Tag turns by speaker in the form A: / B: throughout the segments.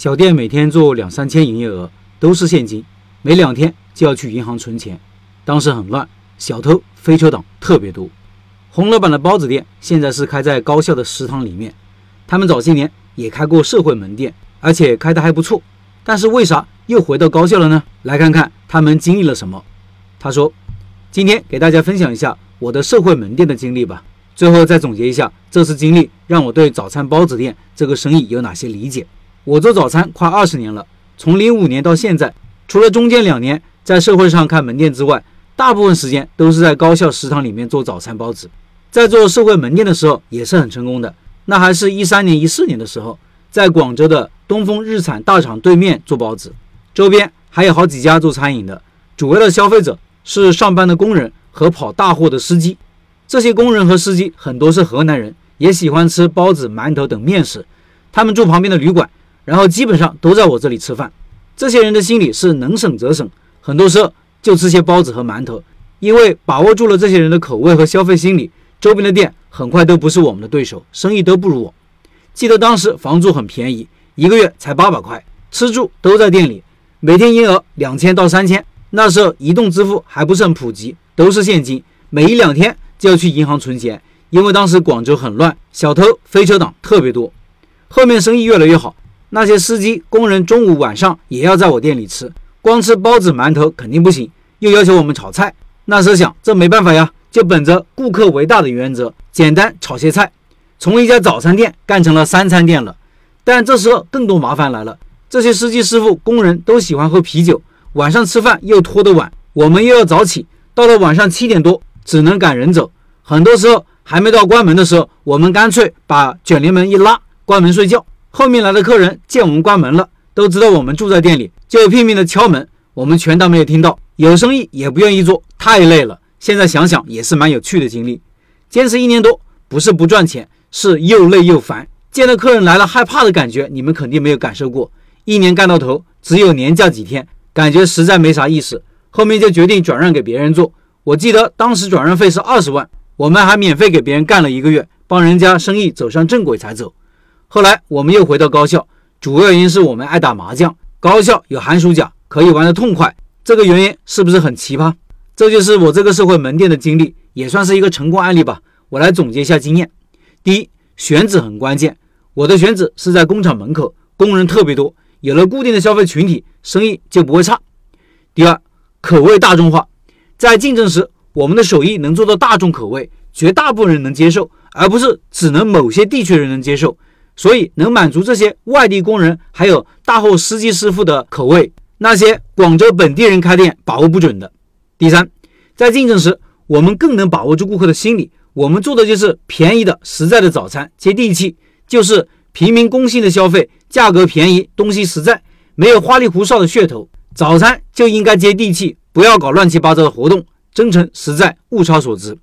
A: 小店每天做两三千营业额，都是现金，没两天就要去银行存钱。当时很乱，小偷、飞车党特别多。洪老板的包子店现在是开在高校的食堂里面。他们早些年也开过社会门店，而且开得还不错。但是为啥又回到高校了呢？来看看他们经历了什么。他说：“今天给大家分享一下我的社会门店的经历吧。最后再总结一下这次经历让我对早餐包子店这个生意有哪些理解。我做早餐快二十年了，从零五年到现在，除了中间两年在社会上开门店之外，大部分时间都是在高校食堂里面做早餐包子。在做社会门店的时候也是很成功的。”那还是一三年、一四年的时候，在广州的东风日产大厂对面做包子，周边还有好几家做餐饮的，主要的消费者是上班的工人和跑大货的司机。这些工人和司机很多是河南人，也喜欢吃包子、馒头等面食。他们住旁边的旅馆，然后基本上都在我这里吃饭。这些人的心理是能省则省，很多时候就吃些包子和馒头，因为把握住了这些人的口味和消费心理。周边的店很快都不是我们的对手，生意都不如我。记得当时房租很便宜，一个月才八百块，吃住都在店里，每天营业额两千到三千。那时候移动支付还不是很普及，都是现金，每一两天就要去银行存钱，因为当时广州很乱，小偷、飞车党特别多。后面生意越来越好，那些司机、工人中午、晚上也要在我店里吃，光吃包子、馒头肯定不行，又要求我们炒菜。那时候想，这没办法呀。就本着顾客为大的原则，简单炒些菜，从一家早餐店干成了三餐店了。但这时候更多麻烦来了，这些司机师傅、工人都喜欢喝啤酒，晚上吃饭又拖得晚，我们又要早起，到了晚上七点多只能赶人走。很多时候还没到关门的时候，我们干脆把卷帘门一拉，关门睡觉。后面来的客人见我们关门了，都知道我们住在店里，就拼命的敲门，我们全当没有听到。有生意也不愿意做，太累了。现在想想也是蛮有趣的经历，坚持一年多，不是不赚钱，是又累又烦。见到客人来了害怕的感觉，你们肯定没有感受过。一年干到头，只有年假几天，感觉实在没啥意思。后面就决定转让给别人做。我记得当时转让费是二十万，我们还免费给别人干了一个月，帮人家生意走上正轨才走。后来我们又回到高校，主要原因是我们爱打麻将，高校有寒暑假，可以玩得痛快。这个原因是不是很奇葩？这就是我这个社会门店的经历，也算是一个成功案例吧。我来总结一下经验：第一，选址很关键。我的选址是在工厂门口，工人特别多，有了固定的消费群体，生意就不会差。第二，口味大众化，在竞争时，我们的手艺能做到大众口味，绝大部分人能接受，而不是只能某些地区人能接受。所以能满足这些外地工人还有大货司机师傅的口味，那些广州本地人开店把握不准的。第三，在竞争时，我们更能把握住顾客的心理。我们做的就是便宜的、实在的早餐，接地气，就是平民工薪的消费，价格便宜，东西实在，没有花里胡哨的噱头。早餐就应该接地气，不要搞乱七八糟的活动，真诚实在，物超所值。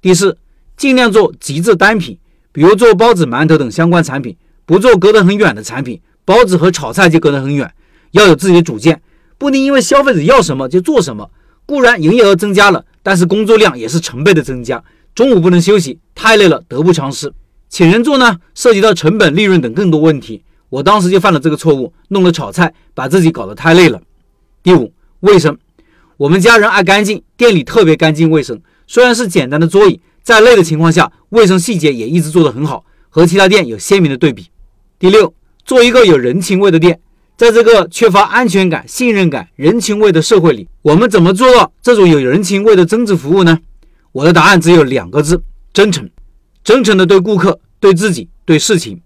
A: 第四，尽量做极致单品，比如做包子、馒头等相关产品，不做隔得很远的产品。包子和炒菜就隔得很远，要有自己的主见，不能因为消费者要什么就做什么。固然营业额增加了，但是工作量也是成倍的增加。中午不能休息，太累了，得不偿失。请人做呢，涉及到成本、利润等更多问题。我当时就犯了这个错误，弄了炒菜，把自己搞得太累了。第五，卫生，我们家人爱干净，店里特别干净卫生。虽然是简单的桌椅，在累的情况下，卫生细节也一直做得很好，和其他店有鲜明的对比。第六，做一个有人情味的店。在这个缺乏安全感、信任感、人情味的社会里，我们怎么做到这种有人情味的增值服务呢？我的答案只有两个字：真诚。真诚的对顾客、对自己、对事情。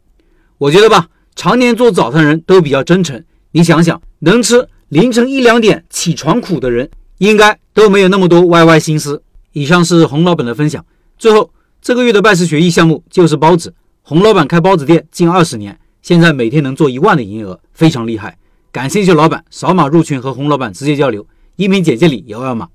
A: 我觉得吧，常年做早餐人都比较真诚。你想想，能吃凌晨一两点起床苦的人，应该都没有那么多歪歪心思。以上是洪老板的分享。最后，这个月的拜师学艺项目就是包子。洪老板开包子店近二十年。现在每天能做一万的营业额，非常厉害。感兴趣老板扫码入群和洪老板直接交流，音频简介里有二维码。